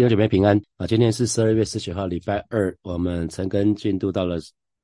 弟兄姐妹平安啊！今天是十二月十九号，礼拜二，我们陈根进度到了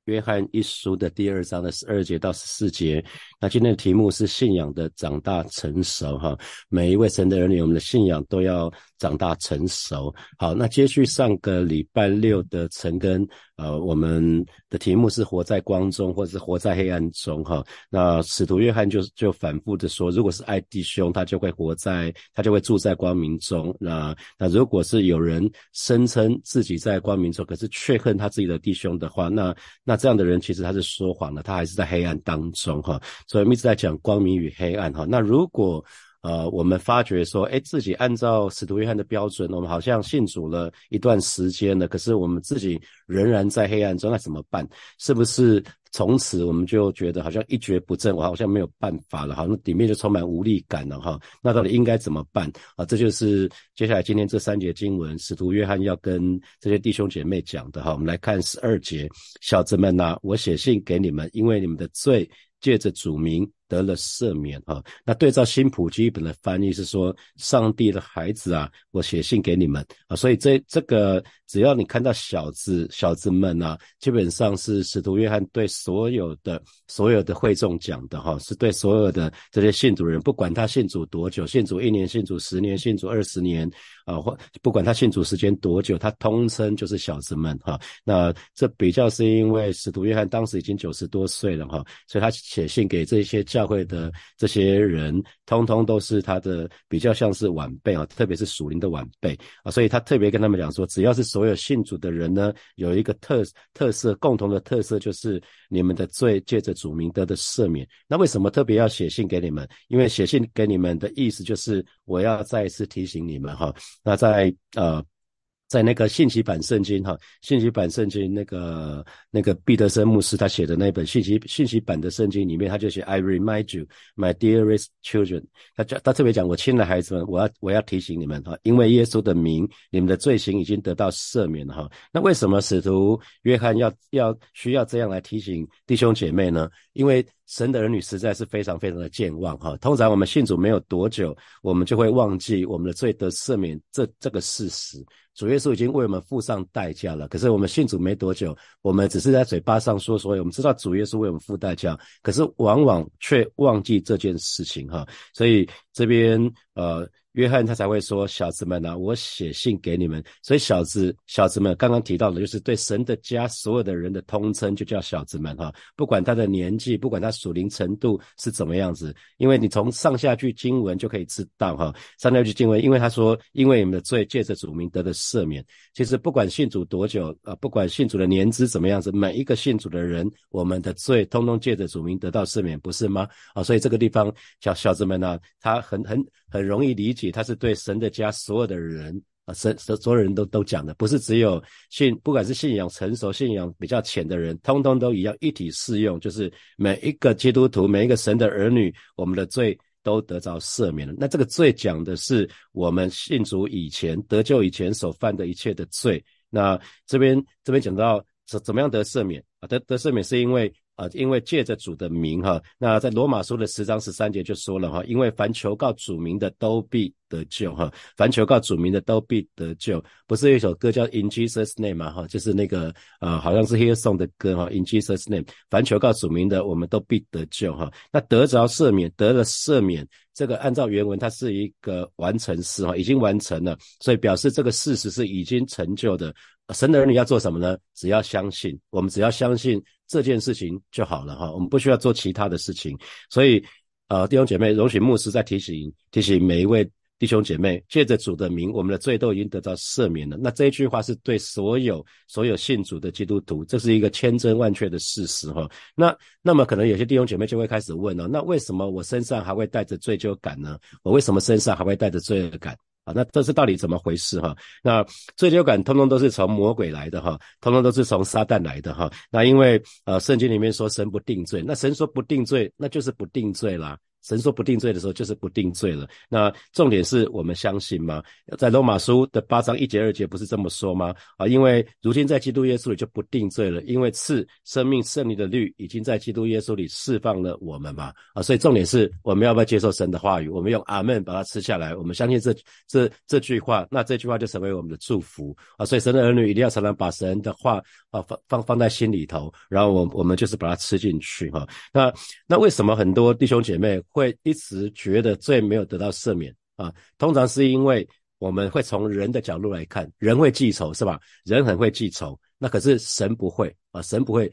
约翰一书的第二章的十二节到十四节。那今天的题目是信仰的长大成熟哈。每一位神的儿女，我们的信仰都要长大成熟。好，那接续上个礼拜六的陈根。呃，我们的题目是活在光中，或者是活在黑暗中，哈。那使徒约翰就就反复的说，如果是爱弟兄，他就会活在，他就会住在光明中。那那如果是有人声称自己在光明中，可是却恨他自己的弟兄的话，那那这样的人其实他是说谎了，他还是在黑暗当中，哈。所以我们一直在讲光明与黑暗，哈。那如果呃，我们发觉说，哎，自己按照使徒约翰的标准，我们好像信主了一段时间了，可是我们自己仍然在黑暗中，那怎么办？是不是从此我们就觉得好像一蹶不振，我好像没有办法了，好像里面就充满无力感了哈？那到底应该怎么办啊？这就是接下来今天这三节经文，使徒约翰要跟这些弟兄姐妹讲的哈。我们来看十二节，小子们呐，我写信给你们，因为你们的罪借着主名。得了赦免哈，那对照新普基本的翻译是说，上帝的孩子啊，我写信给你们啊，所以这这个只要你看到小子小子们啊，基本上是使徒约翰对所有的所有的会众讲的哈，是对所有的这些信主人，不管他信主多久，信主一年、信主十年、信主二十年啊，或不管他信主时间多久，他通称就是小子们哈。那这比较是因为使徒约翰当时已经九十多岁了哈，所以他写信给这些。教会的这些人，通通都是他的比较像是晚辈啊，特别是属灵的晚辈啊，所以他特别跟他们讲说，只要是所有信主的人呢，有一个特特色，共同的特色就是你们的罪借着主名得的赦免。那为什么特别要写信给你们？因为写信给你们的意思就是我要再一次提醒你们哈。那在呃。在那个信息版圣经哈，信息版圣经那个那个毕德森牧师他写的那本信息信息版的圣经里面，他就写 I remind you, my dearest children。他讲他特别讲，我亲爱的孩子们，我要我要提醒你们哈，因为耶稣的名，你们的罪行已经得到赦免了哈。那为什么使徒约翰要要需要这样来提醒弟兄姐妹呢？因为神的儿女实在是非常非常的健忘哈。通常我们信主没有多久，我们就会忘记我们的罪得赦免这这个事实。主耶稣已经为我们付上代价了，可是我们信主没多久，我们只是在嘴巴上说说，我们知道主耶稣为我们付代价，可是往往却忘记这件事情哈。所以这边呃。约翰他才会说：“小子们啊，我写信给你们。所以小子、小子们刚刚提到的，就是对神的家所有的人的通称，就叫小子们哈。不管他的年纪，不管他属灵程度是怎么样子，因为你从上下句经文就可以知道哈。上下句经文，因为他说，因为你们的罪借着主名得的赦免。其实不管信主多久啊，不管信主的年资怎么样子，每一个信主的人，我们的罪通通借着主名得到赦免，不是吗？啊，所以这个地方小小子们呢，他很很很容易理解。他是对神的家所有的人啊，神所所有人都都讲的，不是只有信，不管是信仰成熟、信仰比较浅的人，通通都一样，一体适用。就是每一个基督徒，每一个神的儿女，我们的罪都得着赦免了。那这个罪讲的是我们信主以前得救以前所犯的一切的罪。那这边这边讲到怎怎么样得赦免啊？得得赦免是因为。啊，因为借着主的名哈，那在罗马书的十章十三节就说了哈，因为凡求告主名的都必得救哈，凡求告主名的都必得救。不是有一首歌叫 In Jesus Name 嘛哈，就是那个呃，好像是 Here Song 的歌哈，In Jesus Name，凡求告主名的，我们都必得救哈。那得着赦免，得了赦免，这个按照原文它是一个完成式哈，已经完成了，所以表示这个事实是已经成就的。神的儿女要做什么呢？只要相信，我们只要相信这件事情就好了哈。我们不需要做其他的事情。所以，呃，弟兄姐妹，容许牧师再提醒提醒每一位弟兄姐妹，借着主的名，我们的罪都已经得到赦免了。那这一句话是对所有所有信主的基督徒，这是一个千真万确的事实哈。那那么可能有些弟兄姐妹就会开始问了，那为什么我身上还会带着罪疚感呢？我为什么身上还会带着罪恶感？啊，那这是到底怎么回事哈？那罪疚感通通都是从魔鬼来的哈，通通都是从撒旦来的哈。那因为呃，圣经里面说神不定罪，那神说不定罪，那就是不定罪啦。神说不定罪的时候，就是不定罪了。那重点是我们相信吗？在罗马书的八章一节二节不是这么说吗？啊，因为如今在基督耶稣里就不定罪了，因为赐生命胜利的律已经在基督耶稣里释放了我们嘛。啊，所以重点是我们要不要接受神的话语？我们用阿门把它吃下来，我们相信这这这句话，那这句话就成为我们的祝福啊。所以神的儿女一定要常常把神的话啊放放放在心里头，然后我我们就是把它吃进去哈。那那为什么很多弟兄姐妹会一直觉得罪没有得到赦免啊？通常是因为我们会从人的角度来看，人会记仇是吧？人很会记仇，那可是神不会啊，神不会。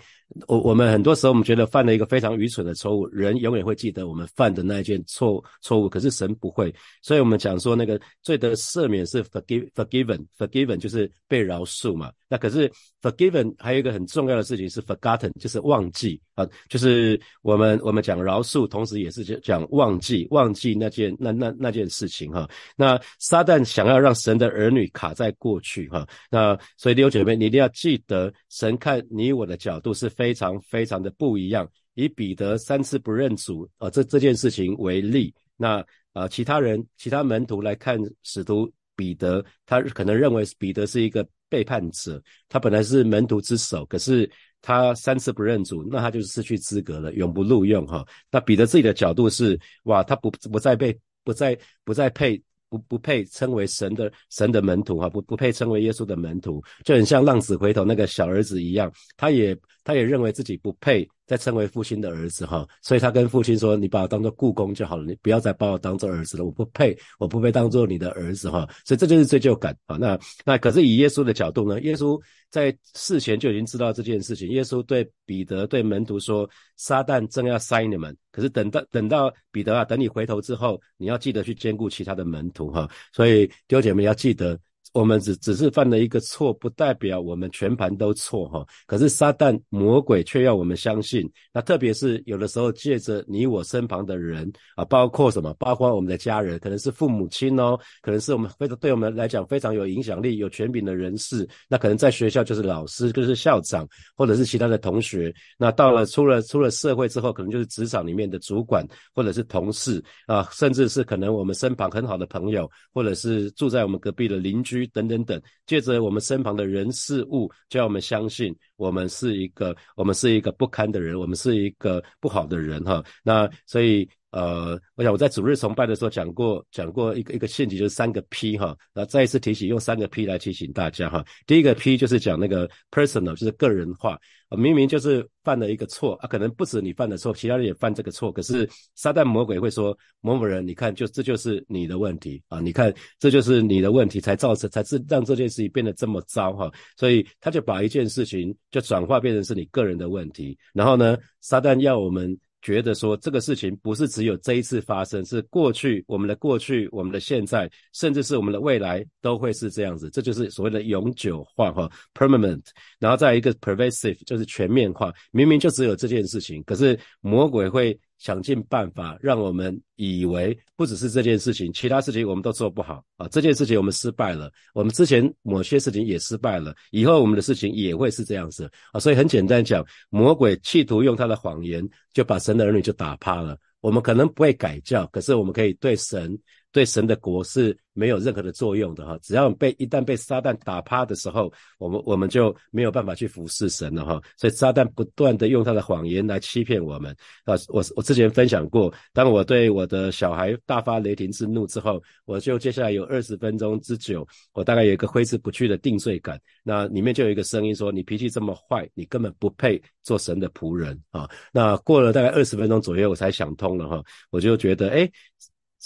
我我们很多时候我们觉得犯了一个非常愚蠢的错误，人永远会记得我们犯的那一件错错误，可是神不会。所以我们讲说那个罪的赦免是 forgive forgiven forgiven 就是被饶恕嘛。那可是 forgiven 还有一个很重要的事情是 forgotten 就是忘记啊，就是我们我们讲饶恕，同时也是讲忘记忘记那件那那那件事情哈。那撒旦想要让神的儿女卡在过去哈，那所以弟兄姐妹你一定要记彼得，神看你我的角度是非。常非常的不一样。以彼得三次不认主啊，这这件事情为例，那啊，其他人、其他门徒来看使徒彼得，他可能认为彼得是一个背叛者。他本来是门徒之首，可是他三次不认主，那他就是失去资格了，永不录用哈。那彼得自己的角度是，哇，他不不再被不再不再配。不不配称为神的神的门徒哈，不不配称为耶稣的门徒，就很像浪子回头那个小儿子一样，他也他也认为自己不配。再称为父亲的儿子哈，所以他跟父亲说：“你把我当做故宫就好了，你不要再把我当做儿子了，我不配，我不配当做你的儿子哈。”所以这就是罪疚感啊。那那可是以耶稣的角度呢？耶稣在事前就已经知道这件事情。耶稣对彼得对门徒说：“撒旦正要塞你们，可是等到等到彼得啊，等你回头之后，你要记得去兼顾其他的门徒哈。”所以弟兄姐妹要记得。我们只只是犯了一个错，不代表我们全盘都错哈。可是撒旦魔鬼却要我们相信，那特别是有的时候借着你我身旁的人啊，包括什么，包括我们的家人，可能是父母亲哦，可能是我们非常对我们来讲非常有影响力、有权柄的人士。那可能在学校就是老师，就是校长，或者是其他的同学。那到了出了出了社会之后，可能就是职场里面的主管，或者是同事啊，甚至是可能我们身旁很好的朋友，或者是住在我们隔壁的邻居。等等等，借着我们身旁的人事物，叫我们相信我们是一个，我们是一个不堪的人，我们是一个不好的人哈。那所以。呃，我想我在主日崇拜的时候讲过，讲过一个一个陷阱，就是三个 P 哈。那再一次提醒，用三个 P 来提醒大家哈。第一个 P 就是讲那个 personal，就是个人化。明明就是犯了一个错啊，可能不止你犯的错，其他人也犯这个错。可是撒旦魔鬼会说某某人，你看，就这就是你的问题啊！你看，这就是你的问题，才造成，才是让这件事情变得这么糟哈。所以他就把一件事情就转化变成是你个人的问题。然后呢，撒旦要我们。觉得说这个事情不是只有这一次发生，是过去我们的过去、我们的现在，甚至是我们的未来都会是这样子。这就是所谓的永久化哈，permanent。然后再一个 pervasive，就是全面化。明明就只有这件事情，可是魔鬼会。想尽办法让我们以为不只是这件事情，其他事情我们都做不好啊！这件事情我们失败了，我们之前某些事情也失败了，以后我们的事情也会是这样子啊！所以很简单讲，魔鬼企图用他的谎言就把神的儿女就打趴了。我们可能不会改教，可是我们可以对神。对神的国是没有任何的作用的哈，只要被一旦被撒旦打趴的时候，我们我们就没有办法去服侍神了哈。所以撒旦不断的用他的谎言来欺骗我们啊。我我之前分享过，当我对我的小孩大发雷霆之怒之后，我就接下来有二十分钟之久，我大概有一个挥之不去的定罪感。那里面就有一个声音说：“你脾气这么坏，你根本不配做神的仆人啊。”那过了大概二十分钟左右，我才想通了哈，我就觉得哎。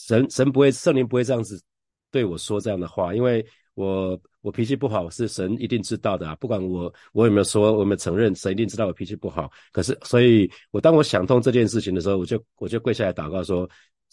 神神不会，圣灵不会这样子对我说这样的话，因为我我脾气不好，是神一定知道的啊。不管我我有没有说，我有没有承认，神一定知道我脾气不好。可是，所以我当我想通这件事情的时候，我就我就跪下来祷告说：，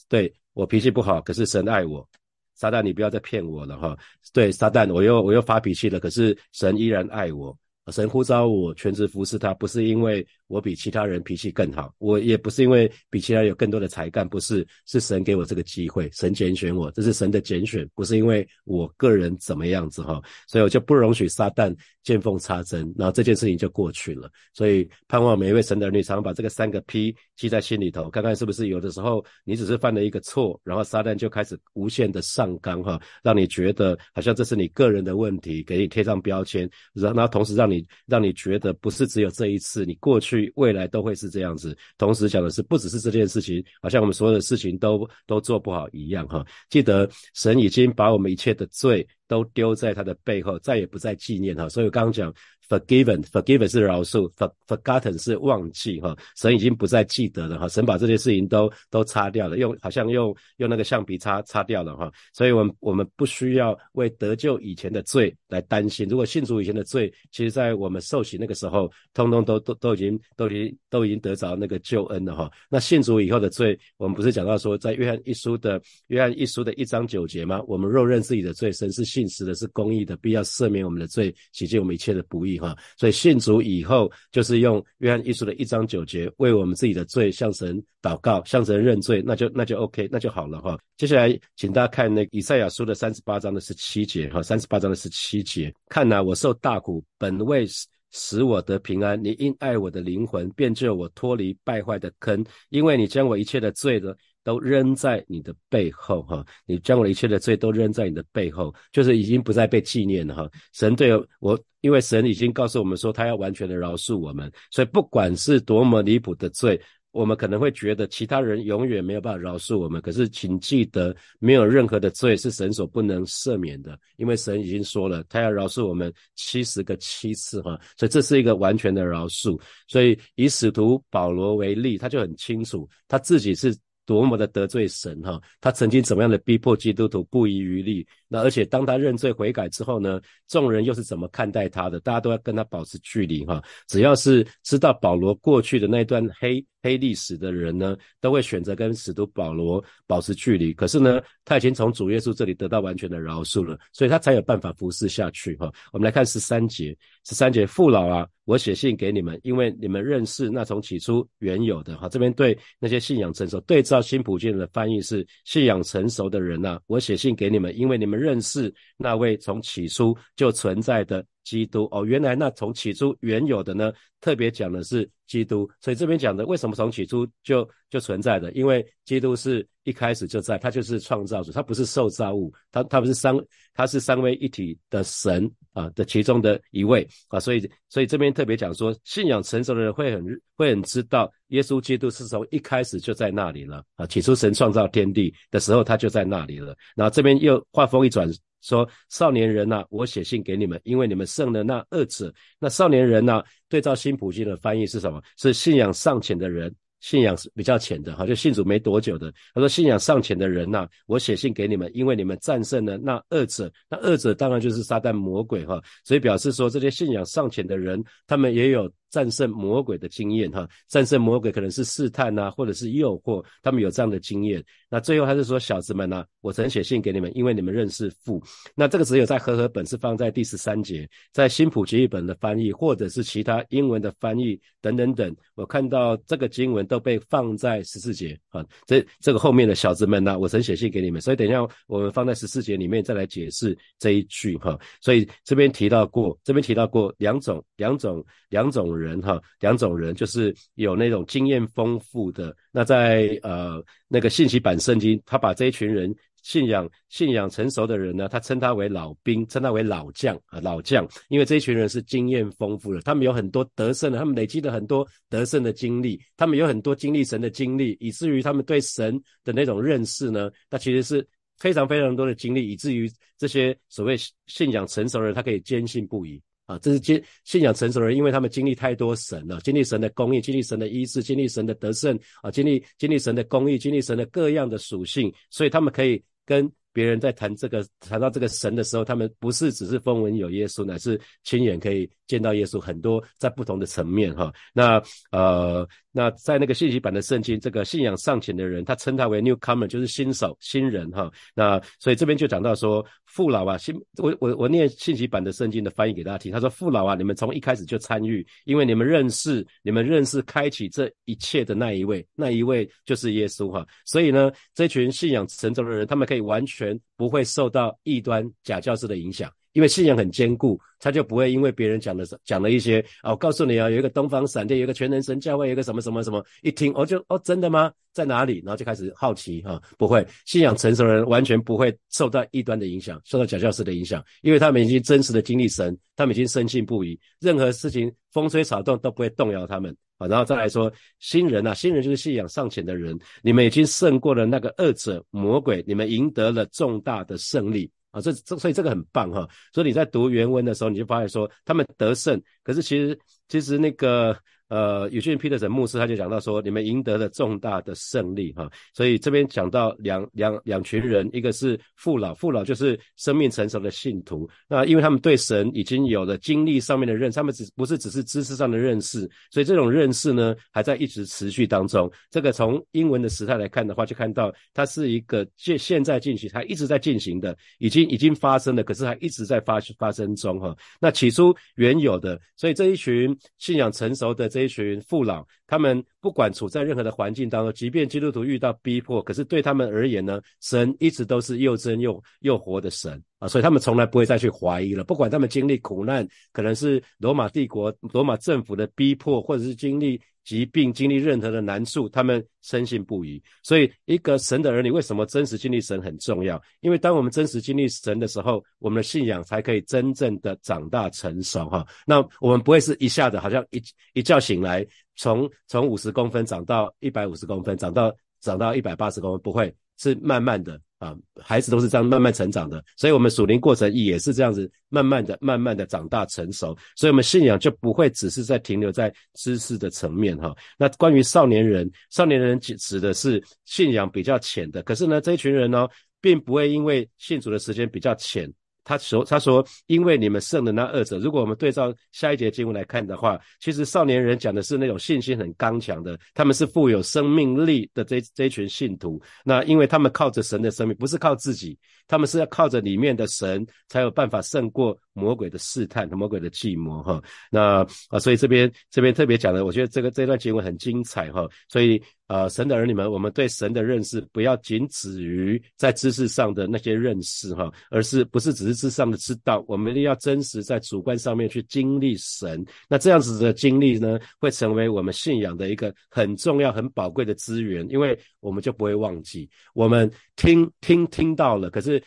对我脾气不好，可是神爱我。撒旦，你不要再骗我了哈。对，撒旦，我又我又发脾气了，可是神依然爱我。神呼召我全职服侍他，不是因为我比其他人脾气更好，我也不是因为比其他人有更多的才干，不是，是神给我这个机会，神拣选我，这是神的拣选，不是因为我个人怎么样子哈，所以我就不容许撒旦见缝插针，然后这件事情就过去了。所以盼望每一位神的儿女常把这个三个 P 记在心里头，看看是不是有的时候你只是犯了一个错，然后撒旦就开始无限的上纲哈，让你觉得好像这是你个人的问题，给你贴上标签，然后同时让你让你觉得不是只有这一次，你过去未来都会是这样子。同时讲的是不只是这件事情，好像我们所有的事情都都做不好一样哈。记得神已经把我们一切的罪都丢在他的背后，再也不再纪念哈。所以我刚刚讲。Forgiven，forgiven 是饶恕 for forgotten 是忘记哈，神已经不再记得了哈，神把这些事情都都擦掉了，用好像用用那个橡皮擦擦掉了哈，所以我们我们不需要为得救以前的罪来担心。如果信主以前的罪，其实在我们受洗那个时候，通通都都都已经都已经都已经得着那个救恩了哈。那信主以后的罪，我们不是讲到说，在约翰一书的约翰一书的一章九节吗？我们若认自己的罪，神是信实的，是公义的，必要赦免我们的罪，洗净我们一切的不义。哈，所以信主以后，就是用约翰一书的一章九节，为我们自己的罪向神祷告，向神认罪，那就那就 OK，那就好了哈。接下来，请大家看那以赛亚书的三十八章的十七节哈，三十八章的十七节，看呐，我受大苦，本为使我得平安，你因爱我的灵魂，便救我脱离败坏的坑，因为你将我一切的罪的。都扔在你的背后，哈！你将我一切的罪都扔在你的背后，就是已经不再被纪念了，哈！神对我，因为神已经告诉我们说，他要完全的饶恕我们，所以不管是多么离谱的罪，我们可能会觉得其他人永远没有办法饶恕我们，可是请记得，没有任何的罪是神所不能赦免的，因为神已经说了，他要饶恕我们七十个七次，哈！所以这是一个完全的饶恕。所以以使徒保罗为例，他就很清楚他自己是。多么的得罪神哈！他曾经怎么样的逼迫基督徒不遗余力？那而且当他认罪悔改之后呢？众人又是怎么看待他的？大家都要跟他保持距离哈！只要是知道保罗过去的那段黑黑历史的人呢，都会选择跟使徒保罗保持距离。可是呢，他已经从主耶稣这里得到完全的饶恕了，所以他才有办法服侍下去哈！我们来看十三节，十三节父老啊。我写信给你们，因为你们认识那从起初原有的哈。这边对那些信仰成熟，对照新普京的翻译是信仰成熟的人呐。我写信给你们，因为你们认识那位从起初就存在的基督哦。原来那从起初原有的呢，特别讲的是基督。所以这边讲的为什么从起初就就存在的？因为基督是一开始就在，他就是创造主，他不是受造物，他他不是三，他是三位一体的神。啊的其中的一位啊，所以所以这边特别讲说，信仰成熟的人会很会很知道，耶稣基督是从一开始就在那里了啊，起初神创造天地的时候他就在那里了。然后这边又话锋一转说，少年人呐，我写信给你们，因为你们胜了那二者。那少年人呢，对照新普京的翻译是什么？是信仰尚浅的人。信仰是比较浅的，哈，就信主没多久的。他说：“信仰尚浅的人呐，我写信给你们，因为你们战胜了那二者。那二者当然就是撒旦魔鬼，哈。所以表示说，这些信仰尚浅的人，他们也有。”战胜魔鬼的经验，哈，战胜魔鬼可能是试探呐，或者是诱惑，他们有这样的经验。那最后还是说，小子们呐，我曾写信给你们，因为你们认识父。那这个只有在和合本是放在第十三节，在新普吉译本的翻译，或者是其他英文的翻译等等等，我看到这个经文都被放在十四节啊。这这个后面的小子们呐，我曾写信给你们，所以等一下我们放在十四节里面再来解释这一句哈。所以这边提到过，这边提到过两种两种两种人。哈，两种人就是有那种经验丰富的。那在呃那个信息版圣经，他把这一群人信仰信仰成熟的人呢，他称他为老兵，称他为老将啊老将，因为这一群人是经验丰富的，他们有很多得胜的，他们累积了很多得胜的经历，他们有很多经历神的经历，以至于他们对神的那种认识呢，那其实是非常非常多的经历，以至于这些所谓信仰成熟的人，他可以坚信不疑。啊，这是经信仰成熟的人，因为他们经历太多神了，经历神的公义，经历神的医治，经历神的得胜啊，经历经历神的公义，经历神的各样的属性，所以他们可以跟别人在谈这个谈到这个神的时候，他们不是只是风闻有耶稣，乃是亲眼可以见到耶稣，很多在不同的层面哈。那呃，那在那个信息版的圣经，这个信仰尚浅的人，他称他为 newcomer，就是新手新人哈。那所以这边就讲到说，父老啊，新我我我念信息版的圣经的翻译给大家听，他说父老啊，你们从一开始就参与，因为你们认识你们认识开启这一切的那一位，那一位就是耶稣哈。所以呢，这群信仰神州的人，他们可以完全不会受到异端假教师的影响。因为信仰很坚固，他就不会因为别人讲的讲了一些啊，我告诉你啊，有一个东方闪电，有一个全能神教会，有一个什么什么什么，一听哦就哦真的吗？在哪里？然后就开始好奇哈，不会，信仰成熟人完全不会受到异端的影响，受到假教师的影响，因为他们已经真实的经历神，他们已经深信不疑，任何事情风吹草动都不会动摇他们啊。然后再来说新人啊，新人就是信仰尚浅的人，你们已经胜过了那个恶者魔鬼，你们赢得了重大的胜利。啊，这这所以这个很棒哈，所以你在读原文的时候，你就发现说他们得胜，可是其实其实那个。呃，有些人 Peter 牧师他就讲到说，你们赢得了重大的胜利哈，所以这边讲到两两两群人，一个是父老，父老就是生命成熟的信徒，那因为他们对神已经有了经历上面的认识，他们只不是只是知识上的认识，所以这种认识呢还在一直持续当中。这个从英文的时态来看的话，就看到它是一个现现在进行，它一直在进行的，已经已经发生了，可是还一直在发发生中哈。那起初原有的，所以这一群信仰成熟的。这一群父老，他们不管处在任何的环境当中，即便基督徒遇到逼迫，可是对他们而言呢，神一直都是又真又又活的神啊，所以他们从来不会再去怀疑了。不管他们经历苦难，可能是罗马帝国、罗马政府的逼迫，或者是经历。疾病经历任何的难处，他们深信不疑。所以，一个神的儿女为什么真实经历神很重要？因为当我们真实经历神的时候，我们的信仰才可以真正的长大成熟。哈，那我们不会是一下子好像一一觉醒来，从从五十公分长到一百五十公分，长到长到一百八十公分，不会是慢慢的。啊，孩子都是这样慢慢成长的，所以我们属灵过程也是这样子，慢慢的、慢慢的长大成熟，所以我们信仰就不会只是在停留在知识的层面哈。那关于少年人，少年人指指的是信仰比较浅的，可是呢，这一群人呢，并不会因为信主的时间比较浅。他说：“他说，因为你们胜的那二者，如果我们对照下一节经文来看的话，其实少年人讲的是那种信心很刚强的，他们是富有生命力的这这群信徒。那因为他们靠着神的生命，不是靠自己，他们是要靠着里面的神，才有办法胜过。”魔鬼的试探和魔鬼的计谋，哈，那啊，所以这边这边特别讲的，我觉得这个这段经文很精彩，哈，所以呃，神的儿女们，我们对神的认识不要仅止于在知识上的那些认识，哈，而是不是只是知识上的知道，我们一定要真实在主观上面去经历神，那这样子的经历呢，会成为我们信仰的一个很重要、很宝贵的资源，因为我们就不会忘记，我们听听听到了，可是。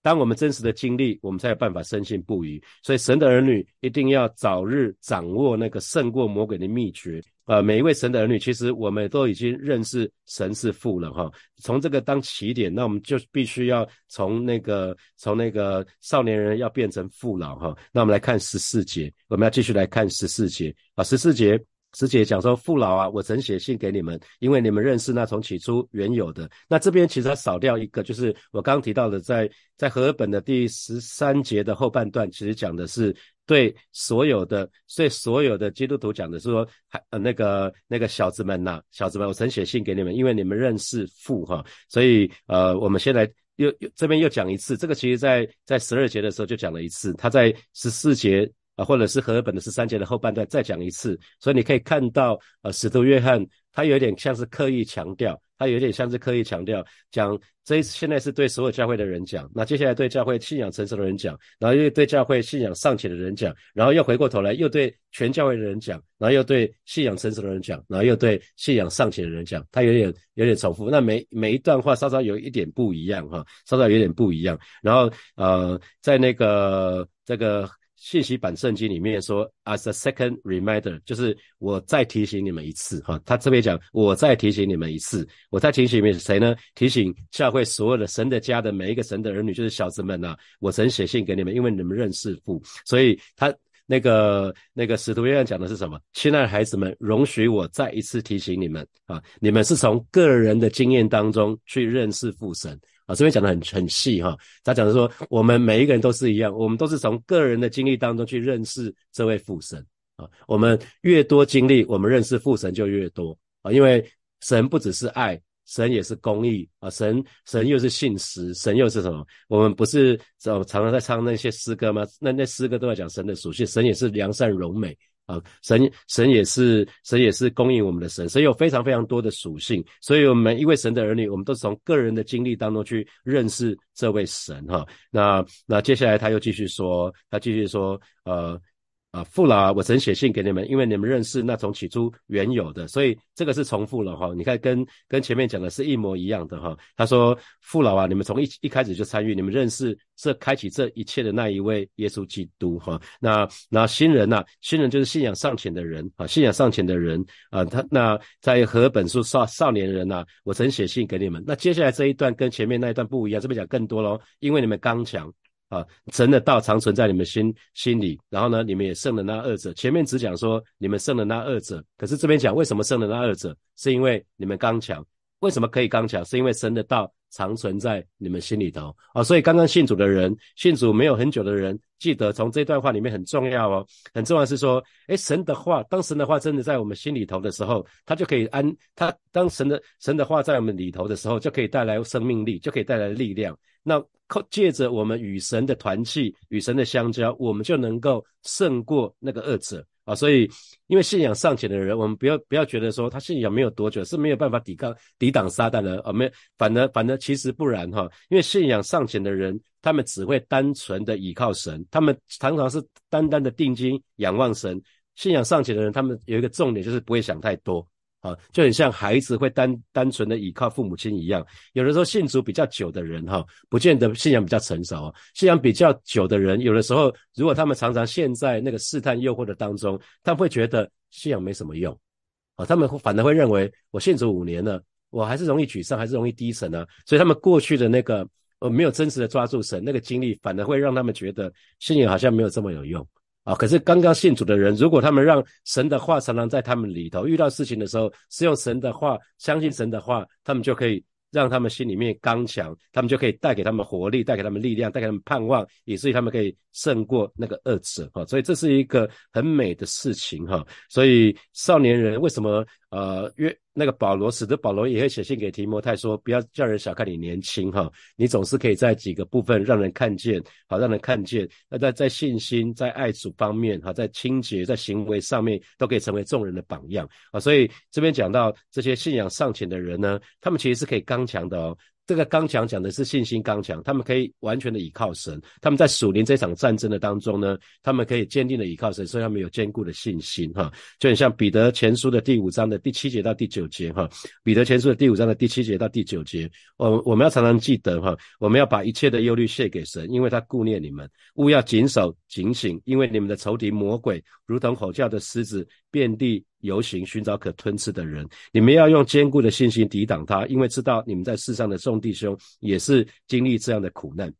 当我们真实的经历，我们才有办法深信不疑。所以，神的儿女一定要早日掌握那个胜过魔鬼的秘诀。呃，每一位神的儿女，其实我们都已经认识神是父了哈。从这个当起点，那我们就必须要从那个从那个少年人要变成父老哈。那我们来看十四节，我们要继续来看十四节啊，十四节。师姐讲说：“父老啊，我曾写信给你们，因为你们认识那从起初原有的。那这边其实它少掉一个，就是我刚提到的，在在和本的第十三节的后半段，其实讲的是对所有的对所有的基督徒讲的是说，还呃那个那个小子们呐，小子们，我曾写信给你们，因为你们认识父哈，所以呃，我们先来又又这边又讲一次，这个其实在在十二节的时候就讲了一次，他在十四节。”啊，或者是和本的十三节的后半段再讲一次，所以你可以看到，呃，使徒约翰他有点像是刻意强调，他有点像是刻意强调，讲这现在是对所有教会的人讲，那接下来对教会信仰成熟的人讲，然后又对教会信仰尚浅的人讲，然后又回过头来又对全教会的人讲，然后又对信仰成熟的人讲，然后又对信仰尚浅的人讲，他有点有点重复，那每每一段话稍稍有一点不一样哈，稍稍有点不一样，然后呃，在那个这个。信息版圣经里面说，as a second reminder，就是我再提醒你们一次，哈，他这边讲，我再提醒你们一次，我再提醒你们谁呢？提醒教会所有的神的家的每一个神的儿女，就是小子们呐，我曾写信给你们，因为你们认识父，所以他那个那个使徒约翰讲的是什么？亲爱的孩子们，容许我再一次提醒你们啊，你们是从个人的经验当中去认识父神。啊，这边讲的很很细哈。他讲的说，我们每一个人都是一样，我们都是从个人的经历当中去认识这位父神啊。我们越多经历，我们认识父神就越多啊，因为神不只是爱。神也是公义啊，神神又是信实，神又是什么？我们不是常常在唱那些诗歌吗？那那诗歌都在讲神的属性，神也是良善柔美啊，神神也是神也是供应我们的神，神有非常非常多的属性，所以我们一位神的儿女，我们都是从个人的经历当中去认识这位神哈。那那接下来他又继续说，他继续说，呃。啊，父老，我曾写信给你们，因为你们认识那从起初原有的，所以这个是重复了哈。你看，跟跟前面讲的是一模一样的哈。他说，父老啊，你们从一一开始就参与，你们认识这开启这一切的那一位耶稣基督哈。那那新人呐，新人就是信仰尚浅的人啊，信仰尚浅的人啊，他那在和本书少少年人呐，我曾写信给你们。那接下来这一段跟前面那一段不一样，这边讲更多喽，因为你们刚强。啊，神的道常存在你们心心里，然后呢，你们也胜了那二者。前面只讲说你们胜了那二者，可是这边讲为什么胜了那二者，是因为你们刚强。为什么可以刚强？是因为神的道常存在你们心里头啊。所以刚刚信主的人，信主没有很久的人，记得从这段话里面很重要哦，很重要是说，哎，神的话，当神的话真的在我们心里头的时候，他就可以安他。当神的神的话在我们里头的时候，就可以带来生命力，就可以带来力量。那靠借着我们与神的团契，与神的相交，我们就能够胜过那个恶者啊！所以，因为信仰尚浅的人，我们不要不要觉得说他信仰没有多久是没有办法抵抗抵挡撒旦的啊！没，反而反而其实不然哈！因为信仰尚浅的人，他们只会单纯的倚靠神，他们常常是单单的定睛仰望神。信仰尚浅的人，他们有一个重点就是不会想太多。啊，就很像孩子会单单纯的倚靠父母亲一样。有的时候信主比较久的人，哈，不见得信仰比较成熟。信仰比较久的人，有的时候如果他们常常陷在那个试探诱惑的当中，他们会觉得信仰没什么用。啊，他们反而会认为我信主五年了，我还是容易沮丧，还是容易低沉呢。所以他们过去的那个呃没有真实的抓住神那个经历，反而会让他们觉得信仰好像没有这么有用。啊！可是刚刚信主的人，如果他们让神的话常常在他们里头，遇到事情的时候是用神的话，相信神的话，他们就可以让他们心里面刚强，他们就可以带给他们活力，带给他们力量，带给他们盼望，以至于他们可以胜过那个恶者。哈，所以这是一个很美的事情。哈，所以少年人为什么呃约？那个保罗，使得保罗也会写信给提摩太说：“不要叫人小看你年轻，哈，你总是可以在几个部分让人看见，好让人看见。那在在信心、在爱主方面，哈，在清洁、在行为上面，都可以成为众人的榜样啊。所以这边讲到这些信仰尚浅的人呢，他们其实是可以刚强的哦。”这个刚强讲的是信心刚强，他们可以完全的倚靠神。他们在属灵这场战争的当中呢，他们可以坚定的倚靠神，所以他们有坚固的信心哈。就很像彼得前书的第五章的第七节到第九节哈。彼得前书的第五章的第七节到第九节，我我们要常常记得哈，我们要把一切的忧虑卸给神，因为他顾念你们。勿要谨守警醒，因为你们的仇敌魔鬼如同吼叫的狮子，遍地。游行寻找可吞吃的人，你们要用坚固的信心抵挡他，因为知道你们在世上的众弟兄也是经历这样的苦难。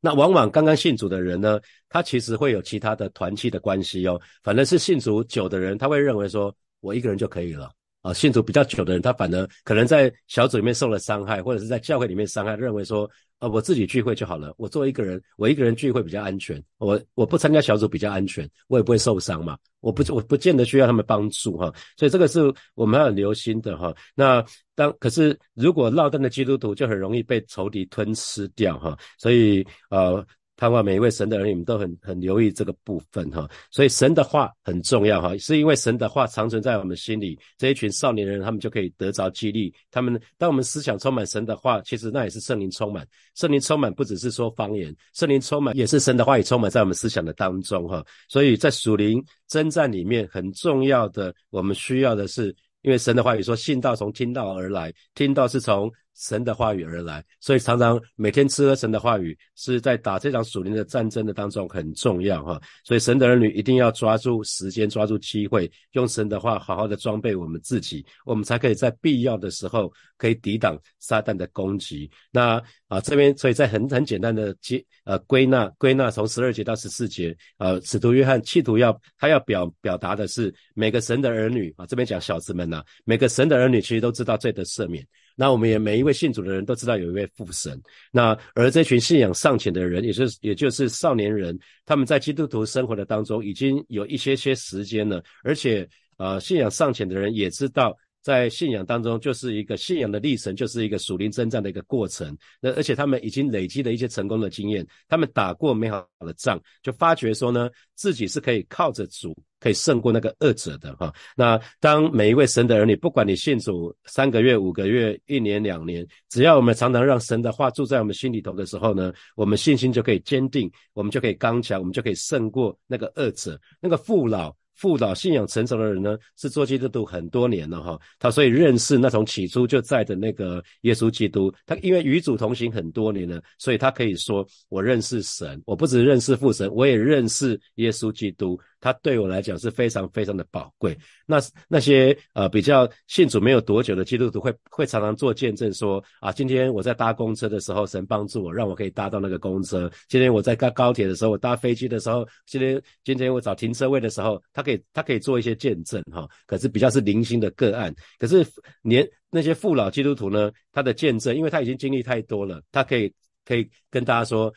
那往往刚刚信主的人呢，他其实会有其他的团契的关系哦。反正是信主久的人，他会认为说我一个人就可以了啊。信徒比较久的人，他反而可能在小组里面受了伤害，或者是在教会里面伤害，认为说。啊，我自己聚会就好了。我作为一个人，我一个人聚会比较安全。我我不参加小组比较安全，我也不会受伤嘛。我不我不见得需要他们帮助哈。所以这个是我们要留心的哈。那当可是如果落单的基督徒就很容易被仇敌吞吃掉哈。所以呃。盼望每一位神的儿女们都很很留意这个部分哈，所以神的话很重要哈，是因为神的话长存在我们心里，这一群少年人他们就可以得着激励。他们当我们思想充满神的话，其实那也是圣灵充满。圣灵充满不只是说方言，圣灵充满也是神的话语充满在我们思想的当中哈。所以在属灵征战里面很重要的，我们需要的是，因为神的话语说，信道从听到而来，听到是从。神的话语而来，所以常常每天吃喝神的话语，是在打这场属灵的战争的当中很重要哈。所以神的儿女一定要抓住时间，抓住机会，用神的话好好的装备我们自己，我们才可以在必要的时候可以抵挡撒旦的攻击。那啊这边所以在很很简单的接呃归纳归纳从十二节到十四节，呃使徒约翰企图要他要表表达的是每个神的儿女啊这边讲小子们呐，每个神的儿女其实都知道罪的赦免。那我们也每一位信主的人都知道有一位父神。那而这群信仰尚浅的人，也就是也就是少年人，他们在基督徒生活的当中已经有一些些时间了，而且呃信仰尚浅的人也知道。在信仰当中，就是一个信仰的历程，就是一个属灵征战的一个过程。那而且他们已经累积了一些成功的经验，他们打过美好的仗，就发觉说呢，自己是可以靠着主，可以胜过那个恶者的哈。那当每一位神的儿女，不管你信主三个月、五个月、一年、两年，只要我们常常让神的话住在我们心里头的时候呢，我们信心就可以坚定，我们就可以刚强，我们就可以胜过那个恶者，那个父老。辅导信仰成熟的人呢，是做基督徒很多年了哈，他所以认识那从起初就在的那个耶稣基督，他因为与主同行很多年了，所以他可以说我认识神，我不只认识父神，我也认识耶稣基督。他对我来讲是非常非常的宝贵。那那些呃比较信主没有多久的基督徒会会常常做见证说啊，今天我在搭公车的时候，神帮助我，让我可以搭到那个公车。今天我在搭高铁的时候，我搭飞机的时候，今天今天我找停车位的时候，他可以他可以做一些见证哈。可是比较是零星的个案。可是年那些父老基督徒呢，他的见证，因为他已经经历太多了，他可以可以跟大家说。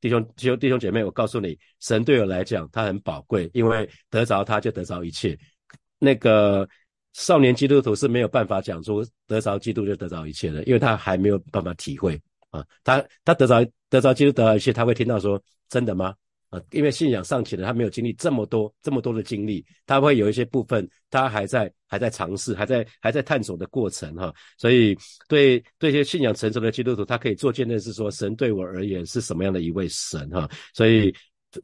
弟兄弟兄弟兄姐妹，我告诉你，神对我来讲，他很宝贵，因为得着他就得着一切。那个少年基督徒是没有办法讲出得着基督就得着一切的，因为他还没有办法体会啊。他他得着得着基督得着一切，他会听到说真的吗？因为信仰尚且的，他没有经历这么多这么多的经历，他会有一些部分，他还在还在尝试，还在还在探索的过程哈。所以对对一些信仰成熟的基督徒，他可以做见证，是说神对我而言是什么样的一位神哈。所以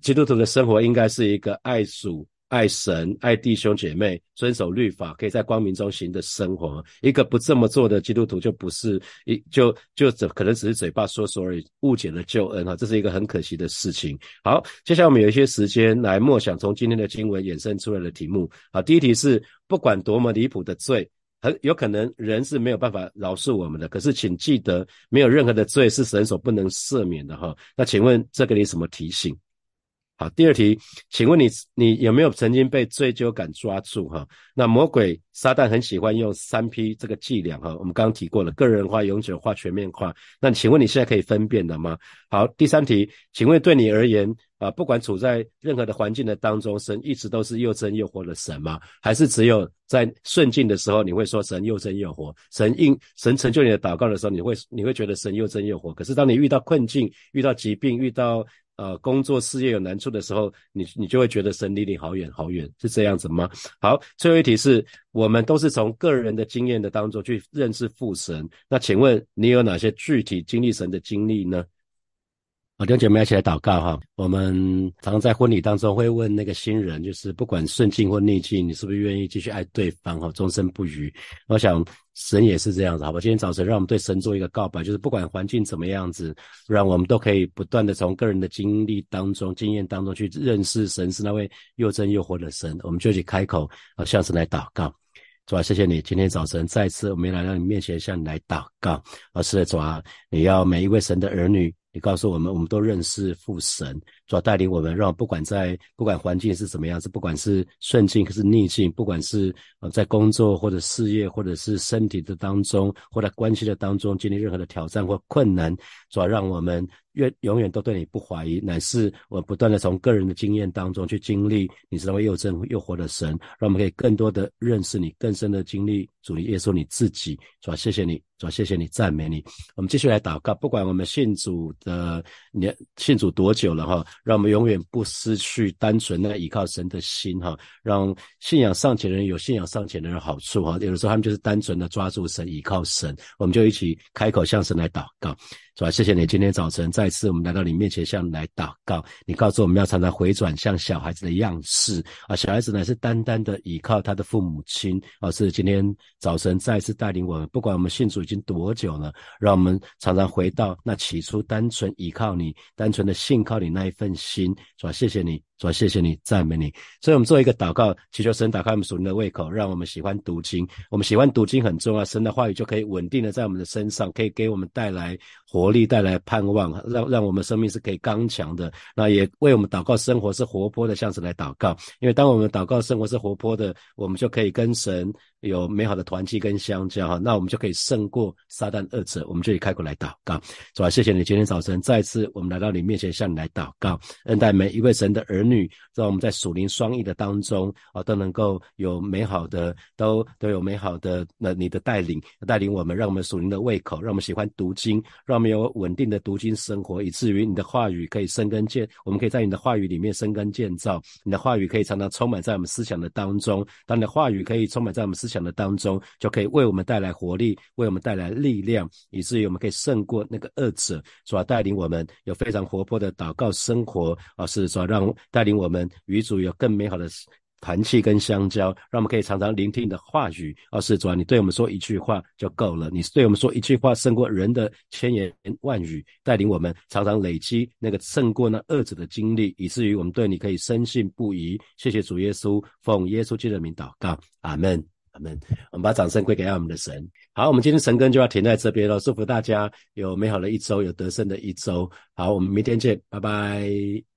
基督徒的生活应该是一个爱属。爱神、爱弟兄姐妹、遵守律法，可以在光明中行的生活。一个不这么做的基督徒，就不是一就就只可能只是嘴巴说说而已，误解了救恩哈，这是一个很可惜的事情。好，接下来我们有一些时间来默想从今天的经文衍生出来的题目。好，第一题是：不管多么离谱的罪，很有可能人是没有办法饶恕我们的。可是，请记得，没有任何的罪是神所不能赦免的哈。那请问这个你什么提醒？好，第二题，请问你你有没有曾经被追究感抓住哈？那魔鬼撒旦很喜欢用三 P 这个伎俩哈，我们刚刚提过了，个人化、永久化、全面化。那请问你现在可以分辨的吗？好，第三题，请问对你而言啊，不管处在任何的环境的当中，神一直都是又真又活的神吗？还是只有在顺境的时候你会说神又真又活？神应神成就你的祷告的时候，你会你会觉得神又真又活？可是当你遇到困境、遇到疾病、遇到呃，工作事业有难处的时候，你你就会觉得神离你好远好远，是这样子吗？好，最后一题是我们都是从个人的经验的当中去认识父神。那请问你有哪些具体经历神的经历呢？弟兄姐妹一起来祷告哈。我们常在婚礼当中会问那个新人，就是不管顺境或逆境，你是不是愿意继续爱对方哈，终身不渝？我想神也是这样子，好吧？今天早晨让我们对神做一个告白，就是不管环境怎么样子，让我们都可以不断的从个人的经历当中、经验当中去认识神是那位又真又活的神。我们就去开口啊，向神来祷告。主啊，谢谢你今天早晨再次我们来到你面前向你来祷告。而是主啊，你要每一位神的儿女。你告诉我们，我们都认识父神，主要带领我们，让不管在不管环境是怎么样子，不管是顺境还是逆境，不管是呃在工作或者事业或者是身体的当中，或者关系的当中经历任何的挑战或困难，主要让我们越永远都对你不怀疑，乃是我不断的从个人的经验当中去经历你是那位又真又活的神，让我们可以更多的认识你，更深的经历主耶稣你自己，主要谢谢你。主要谢谢你，赞美你。我们继续来祷告，不管我们信主的年信主多久了哈，让我们永远不失去单纯那个依靠神的心哈。让信仰尚浅的人有信仰尚浅的好处哈。有的时候他们就是单纯的抓住神，依靠神。我们就一起开口向神来祷告。是吧？谢谢谢你，今天早晨再次我们来到你面前向来祷告。你告诉我们要常常回转向小孩子的样式啊，小孩子呢是单单的依靠他的父母亲啊。是今天早晨再次带领我们，不管我们信主已经多久了，让我们常常回到那起初单纯依靠你、单纯的信靠你那一份心。是吧？谢谢你。说谢谢你，赞美你。所以，我们做一个祷告，祈求神打开我们属灵的胃口，让我们喜欢读经。我们喜欢读经很重要，神的话语就可以稳定的在我们的身上，可以给我们带来活力，带来盼望，让让我们生命是可以刚强的。那也为我们祷告生活是活泼的，像是来祷告。因为当我们祷告生活是活泼的，我们就可以跟神有美好的团契跟相交哈，那我们就可以胜过撒旦二者。我们就可以开口来祷告，主啊，谢谢你今天早晨再次我们来到你面前向你来祷告，恩待每一位神的儿女，让我们在属灵双翼的当中啊，都能够有美好的，都都有美好的那你的带领，带领我们，让我们属灵的胃口，让我们喜欢读经，让我们有稳定的读经生活，以至于你的话语可以生根建，我们可以在你的话语里面生根建造，你的话语可以常常充满在我们思想的当中，当你的话语可以充满在我们思想的当中，就可以为我们带来活力，为我们带来力量，以至于我们可以胜过那个恶者，主要带领我们有非常活泼的祷告生活啊，是说让带领我们与主有更美好的。团契跟相交，让我们可以常常聆听你的话语。而是主啊，你对我们说一句话就够了。你对我们说一句话，胜过人的千言万语，带领我们常常累积那个胜过那恶者的经历，以至于我们对你可以深信不疑。谢谢主耶稣，奉耶稣基督的名祷告，阿门，阿门。我们把掌声归给我们的神。好，我们今天神根就要停在这边了。祝福大家有美好的一周，有得胜的一周。好，我们明天见，拜拜。